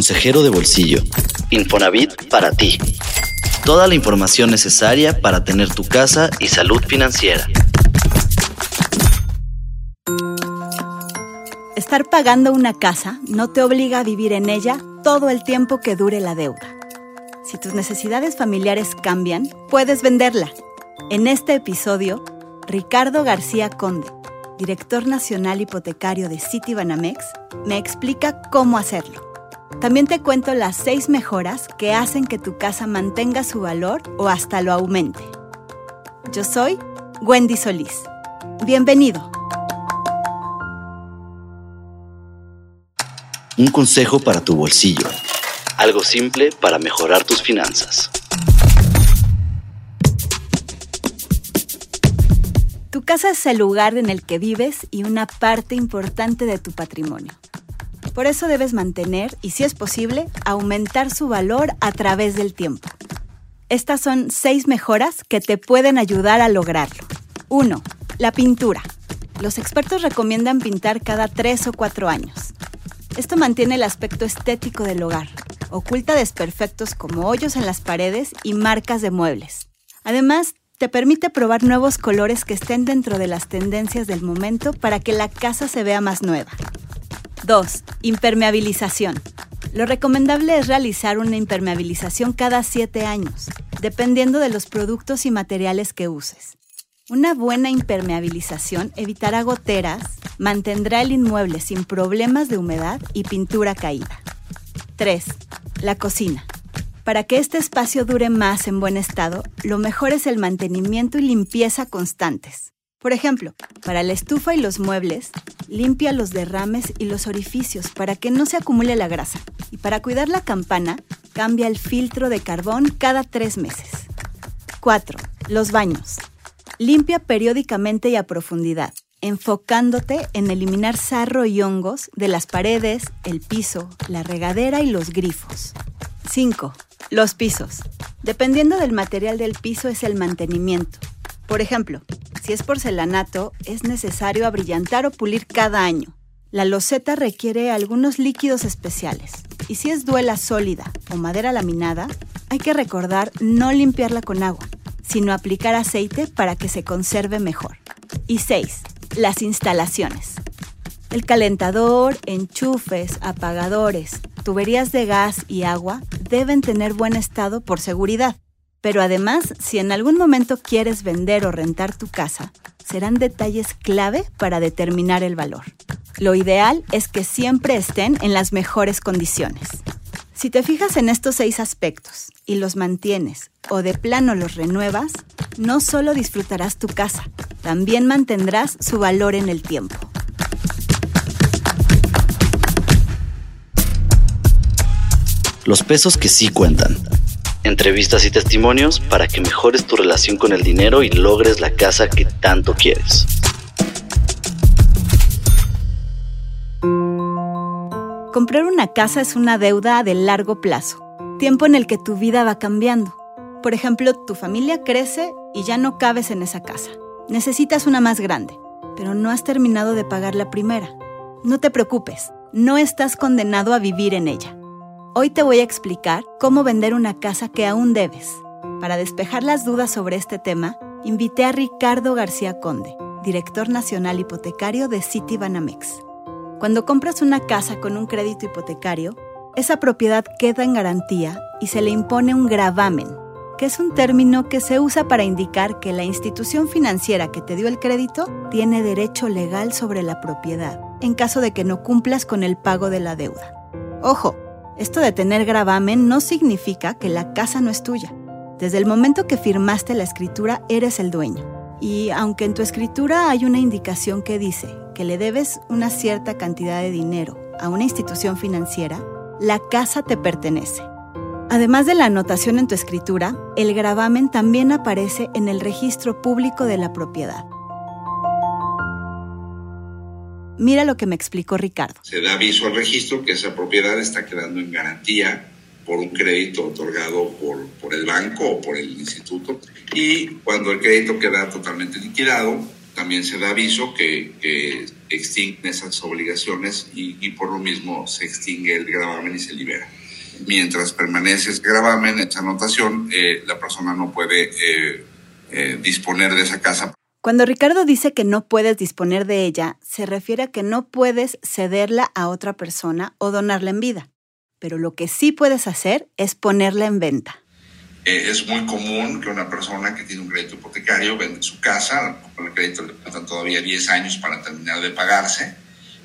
consejero de bolsillo. Infonavit para ti. Toda la información necesaria para tener tu casa y salud financiera. Estar pagando una casa no te obliga a vivir en ella todo el tiempo que dure la deuda. Si tus necesidades familiares cambian, puedes venderla. En este episodio, Ricardo García Conde, director nacional hipotecario de Citibanamex, me explica cómo hacerlo. También te cuento las seis mejoras que hacen que tu casa mantenga su valor o hasta lo aumente. Yo soy Wendy Solís. Bienvenido. Un consejo para tu bolsillo. Algo simple para mejorar tus finanzas. Tu casa es el lugar en el que vives y una parte importante de tu patrimonio. Por eso debes mantener y, si es posible, aumentar su valor a través del tiempo. Estas son seis mejoras que te pueden ayudar a lograrlo. 1. La pintura. Los expertos recomiendan pintar cada 3 o 4 años. Esto mantiene el aspecto estético del hogar, oculta desperfectos como hoyos en las paredes y marcas de muebles. Además, te permite probar nuevos colores que estén dentro de las tendencias del momento para que la casa se vea más nueva. 2. Impermeabilización. Lo recomendable es realizar una impermeabilización cada 7 años, dependiendo de los productos y materiales que uses. Una buena impermeabilización evitará goteras, mantendrá el inmueble sin problemas de humedad y pintura caída. 3. La cocina. Para que este espacio dure más en buen estado, lo mejor es el mantenimiento y limpieza constantes. Por ejemplo, para la estufa y los muebles, limpia los derrames y los orificios para que no se acumule la grasa. Y para cuidar la campana, cambia el filtro de carbón cada tres meses. 4. Los baños. Limpia periódicamente y a profundidad, enfocándote en eliminar sarro y hongos de las paredes, el piso, la regadera y los grifos. 5. Los pisos. Dependiendo del material del piso es el mantenimiento. Por ejemplo, si es porcelanato, es necesario abrillantar o pulir cada año. La loseta requiere algunos líquidos especiales. Y si es duela sólida o madera laminada, hay que recordar no limpiarla con agua, sino aplicar aceite para que se conserve mejor. Y 6. Las instalaciones. El calentador, enchufes, apagadores, tuberías de gas y agua deben tener buen estado por seguridad. Pero además, si en algún momento quieres vender o rentar tu casa, serán detalles clave para determinar el valor. Lo ideal es que siempre estén en las mejores condiciones. Si te fijas en estos seis aspectos y los mantienes o de plano los renuevas, no solo disfrutarás tu casa, también mantendrás su valor en el tiempo. Los pesos que sí cuentan entrevistas y testimonios para que mejores tu relación con el dinero y logres la casa que tanto quieres. Comprar una casa es una deuda de largo plazo, tiempo en el que tu vida va cambiando. Por ejemplo, tu familia crece y ya no cabes en esa casa. Necesitas una más grande, pero no has terminado de pagar la primera. No te preocupes, no estás condenado a vivir en ella. Hoy te voy a explicar cómo vender una casa que aún debes. Para despejar las dudas sobre este tema, invité a Ricardo García Conde, director nacional hipotecario de Citibanamex. Cuando compras una casa con un crédito hipotecario, esa propiedad queda en garantía y se le impone un gravamen, que es un término que se usa para indicar que la institución financiera que te dio el crédito tiene derecho legal sobre la propiedad, en caso de que no cumplas con el pago de la deuda. Ojo, esto de tener gravamen no significa que la casa no es tuya. Desde el momento que firmaste la escritura eres el dueño. Y aunque en tu escritura hay una indicación que dice que le debes una cierta cantidad de dinero a una institución financiera, la casa te pertenece. Además de la anotación en tu escritura, el gravamen también aparece en el registro público de la propiedad. Mira lo que me explicó Ricardo. Se da aviso al registro que esa propiedad está quedando en garantía por un crédito otorgado por, por el banco o por el instituto. Y cuando el crédito queda totalmente liquidado, también se da aviso que, que extinguen esas obligaciones y, por lo mismo se extingue el gravamen y se libera. Mientras permanece ese gravamen, esa anotación, eh, la persona no puede eh, eh, disponer de esa casa. Cuando Ricardo dice que no puedes disponer de ella, se refiere a que no puedes cederla a otra persona o donarla en vida. Pero lo que sí puedes hacer es ponerla en venta. Eh, es muy común que una persona que tiene un crédito hipotecario vende su casa, con el crédito le faltan todavía 10 años para terminar de pagarse,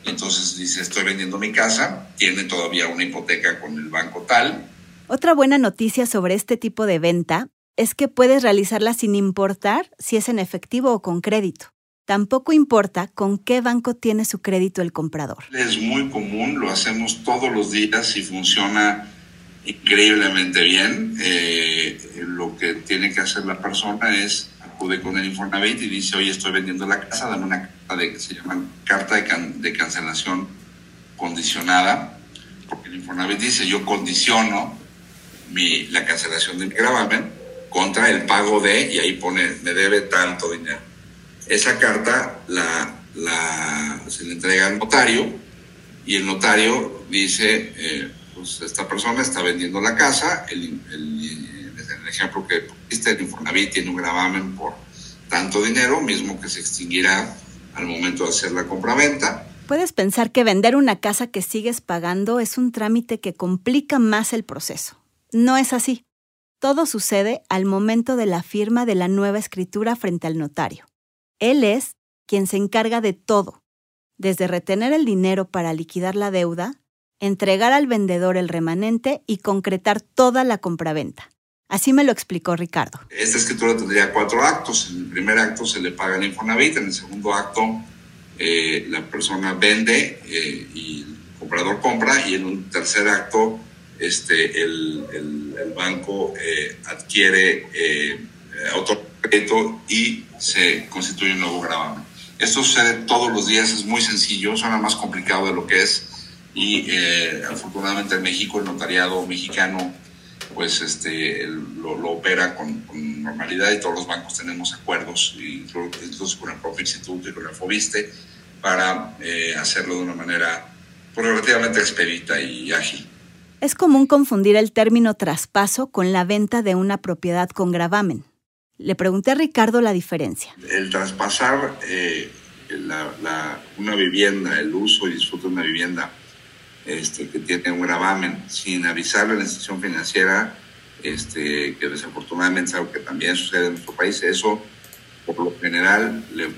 y entonces dice, estoy vendiendo mi casa, tiene todavía una hipoteca con el banco tal. Otra buena noticia sobre este tipo de venta es que puedes realizarla sin importar si es en efectivo o con crédito. Tampoco importa con qué banco tiene su crédito el comprador. Es muy común, lo hacemos todos los días y funciona increíblemente bien. Eh, lo que tiene que hacer la persona es acude con el Infonavit y dice, oye, estoy vendiendo la casa, dame una carta de, que se llama carta de, cancelación condicionada, porque el Infonavit dice, yo condiciono mi, la cancelación de mi gravamen contra el pago de, y ahí pone, me debe tanto dinero. Esa carta la, se le entrega al notario y el notario dice, eh, pues esta persona está vendiendo la casa, el, el, el ejemplo que pusiste, el Infonavit tiene un gravamen por tanto dinero, mismo que se extinguirá al momento de hacer la compraventa. Puedes pensar que vender una casa que sigues pagando es un trámite que complica más el proceso. No es así. Todo sucede al momento de la firma de la nueva escritura frente al notario. Él es quien se encarga de todo, desde retener el dinero para liquidar la deuda entregar al vendedor el remanente y concretar toda la compraventa. Así me lo explicó Ricardo. Esta escritura tendría cuatro actos. En el primer acto se le paga el Infonavit, en el segundo acto eh, la persona vende eh, y el comprador compra y en un tercer acto este, el, el, el banco eh, adquiere eh, y se constituye un nuevo gravamen. Esto sucede todos los días, es muy sencillo, suena más complicado de lo que es y eh, afortunadamente en México el notariado mexicano pues este lo, lo opera con, con, normalidad y todos los bancos tenemos acuerdos incluso con el propio instituto y con el FOBISTE para eh, hacerlo de una manera pues, relativamente expedita y ágil. Es común confundir el término traspaso con la venta de una propiedad con gravamen. Le pregunté a Ricardo la diferencia. El traspasar eh, la, una vivienda, el uso y disfrute de una vivienda, este, que tiene un gravamen sin avisarle a la institución financiera, este, que desafortunadamente es algo que también sucede en nuestro país, eso por lo general le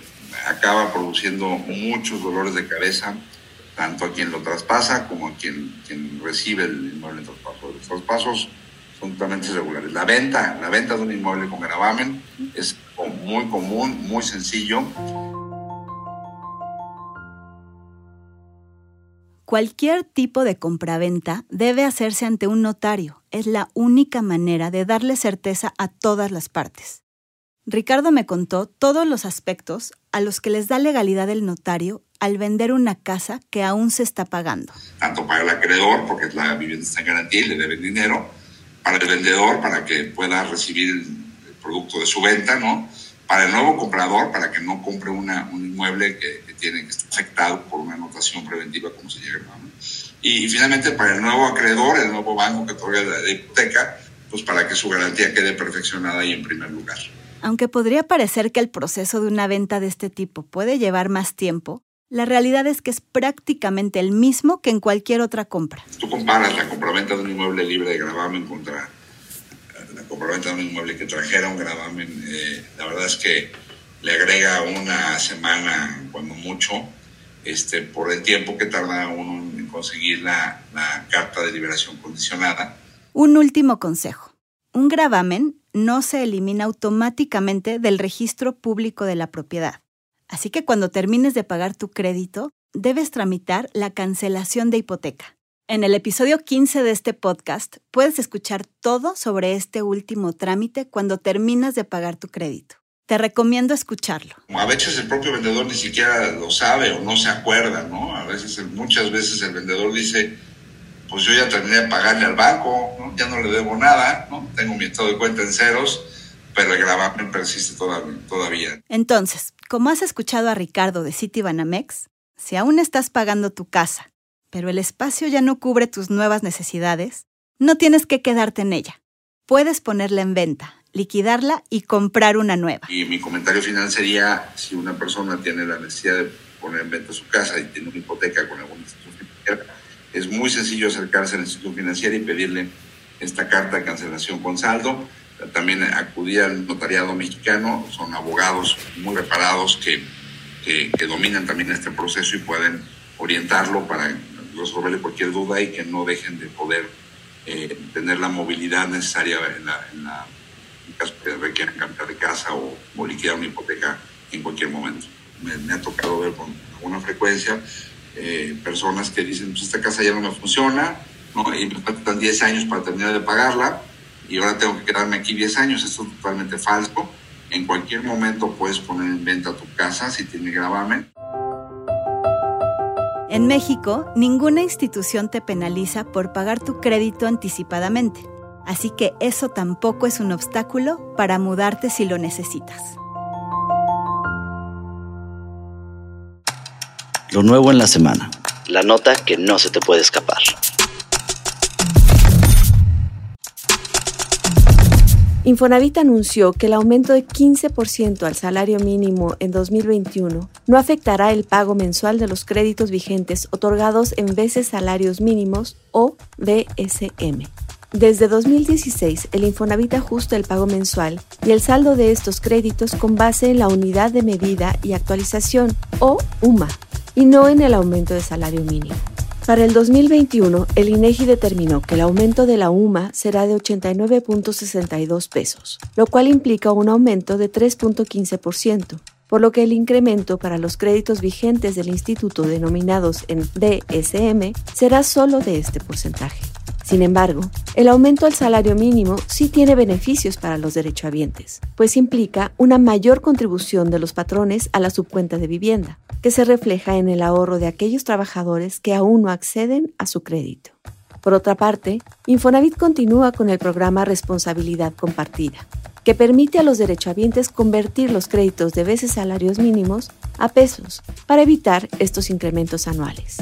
acaba produciendo muchos dolores de cabeza, tanto a quien lo traspasa como a quien, quien recibe el inmueble en traspaso. Los traspasos son totalmente irregulares. La venta, la venta de un inmueble con gravamen es muy común, muy sencillo. Cualquier tipo de compraventa debe hacerse ante un notario. Es la única manera de darle certeza a todas las partes. Ricardo me contó todos los aspectos a los que les da legalidad el notario al vender una casa que aún se está pagando. Tanto para el acreedor, porque la vivienda está en garantía y le deben dinero, para el vendedor, para que pueda recibir el producto de su venta, ¿no? Para el nuevo comprador, para que no compre una, un inmueble que, que tiene que estar afectado por una anotación preventiva, como se llama. ¿no? Y, y, finalmente para el nuevo acreedor, el nuevo banco que otorga la, la hipoteca, pues para que su garantía quede perfeccionada y en primer lugar. Aunque podría parecer que el proceso de una venta de este tipo puede llevar más tiempo, la realidad es que es prácticamente el mismo que en cualquier otra compra. Tú comparas la compraventa de un inmueble libre de gravamen contra la compraventa de un inmueble que trajera un gravamen, eh, la verdad es que le agrega una semana, cuando mucho, este, por el tiempo que tarda uno en conseguir la, la carta de liberación condicionada. Un último consejo. Un gravamen no se elimina automáticamente del registro público de la propiedad. Así que cuando termines de pagar tu crédito, debes tramitar la cancelación de hipoteca. En el episodio 15 de este podcast puedes escuchar todo sobre este último trámite cuando terminas de pagar tu crédito. Te recomiendo escucharlo. A veces el propio vendedor ni siquiera lo sabe o no se acuerda, ¿no? A veces, muchas veces el vendedor dice, pues yo ya terminé de pagarle al banco, ¿no? ya no le debo nada, ¿no? tengo mi estado de cuenta en ceros, pero el gravamen persiste todavía. Entonces, como has escuchado a Ricardo de Citibanamex, si aún estás pagando tu casa, pero el espacio ya no cubre tus nuevas necesidades, no tienes que quedarte en ella. Puedes ponerla en venta, liquidarla y comprar una nueva. Y mi comentario final sería, si una persona tiene la necesidad de poner en venta su casa y tiene una hipoteca con alguna institución financiera, es muy sencillo acercarse a la institución financiera y pedirle esta carta de cancelación con saldo. También acudir al notariado mexicano, son abogados muy reparados que, que, dominan también este proceso y pueden orientarlo para resolverle cualquier duda y que no dejen de poder eh, tener la movilidad necesaria en, la, en, la, caso que requieran cambiar de casa o, o, liquidar una hipoteca en cualquier momento. Me, me ha tocado ver con alguna frecuencia eh, personas que dicen, pues esta casa ya no me funciona, ¿no? y me faltan 10 años para terminar de pagarla, y ahora tengo que quedarme aquí 10 años. Esto es totalmente falso. En cualquier momento puedes poner en venta tu casa si tiene gravamen. En México, ninguna institución te penaliza por pagar tu crédito anticipadamente, así que eso tampoco es un obstáculo para mudarte si lo necesitas. Lo nuevo en la semana. La nota que no se te puede escapar. Infonavit anunció que el aumento de 15% al salario mínimo en 2021 no afectará el pago mensual de los créditos vigentes otorgados en veces salarios mínimos o BSM. Desde 2016, el Infonavit ajusta el pago mensual y el saldo de estos créditos con base en la unidad de medida y actualización o UMA y no en el aumento de salario mínimo. Para el 2021, el INEGI determinó que el aumento de la UMA será de 89.62 pesos, lo cual implica un aumento de 3.15%, por lo que el incremento para los créditos vigentes del instituto denominados en DSM será solo de este porcentaje. Sin embargo, el aumento al salario mínimo sí tiene beneficios para los derechohabientes, pues implica una mayor contribución de los patrones a la subcuenta de vivienda, que se refleja en el ahorro de aquellos trabajadores que aún no acceden a su crédito. Por otra parte, Infonavit continúa con el programa Responsabilidad Compartida, que permite a los derechohabientes convertir los créditos de veces salarios mínimos a pesos para evitar estos incrementos anuales.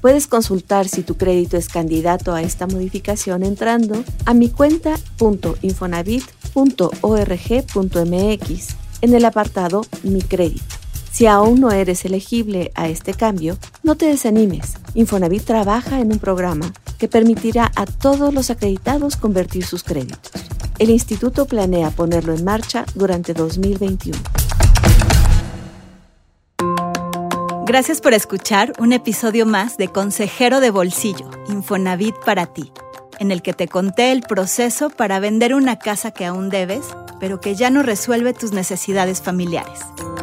Puedes consultar si tu crédito es candidato a esta modificación entrando a mi cuenta.infonavit.org.mx en el apartado Mi crédito. Si aún no eres elegible a este cambio, no te desanimes. Infonavit trabaja en un programa que permitirá a todos los acreditados convertir sus créditos. El instituto planea ponerlo en marcha durante 2021. Gracias por escuchar un episodio más de Consejero de Bolsillo, Infonavit para ti, en el que te conté el proceso para vender una casa que aún debes, pero que ya no resuelve tus necesidades familiares.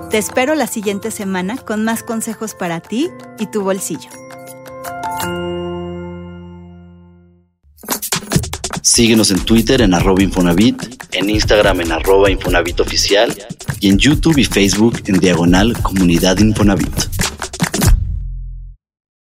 Te espero la siguiente semana con más consejos para ti y tu bolsillo. Síguenos en Twitter en arroba Infonavit, en Instagram en arroba y en YouTube y Facebook en diagonal Comunidad Infonavit.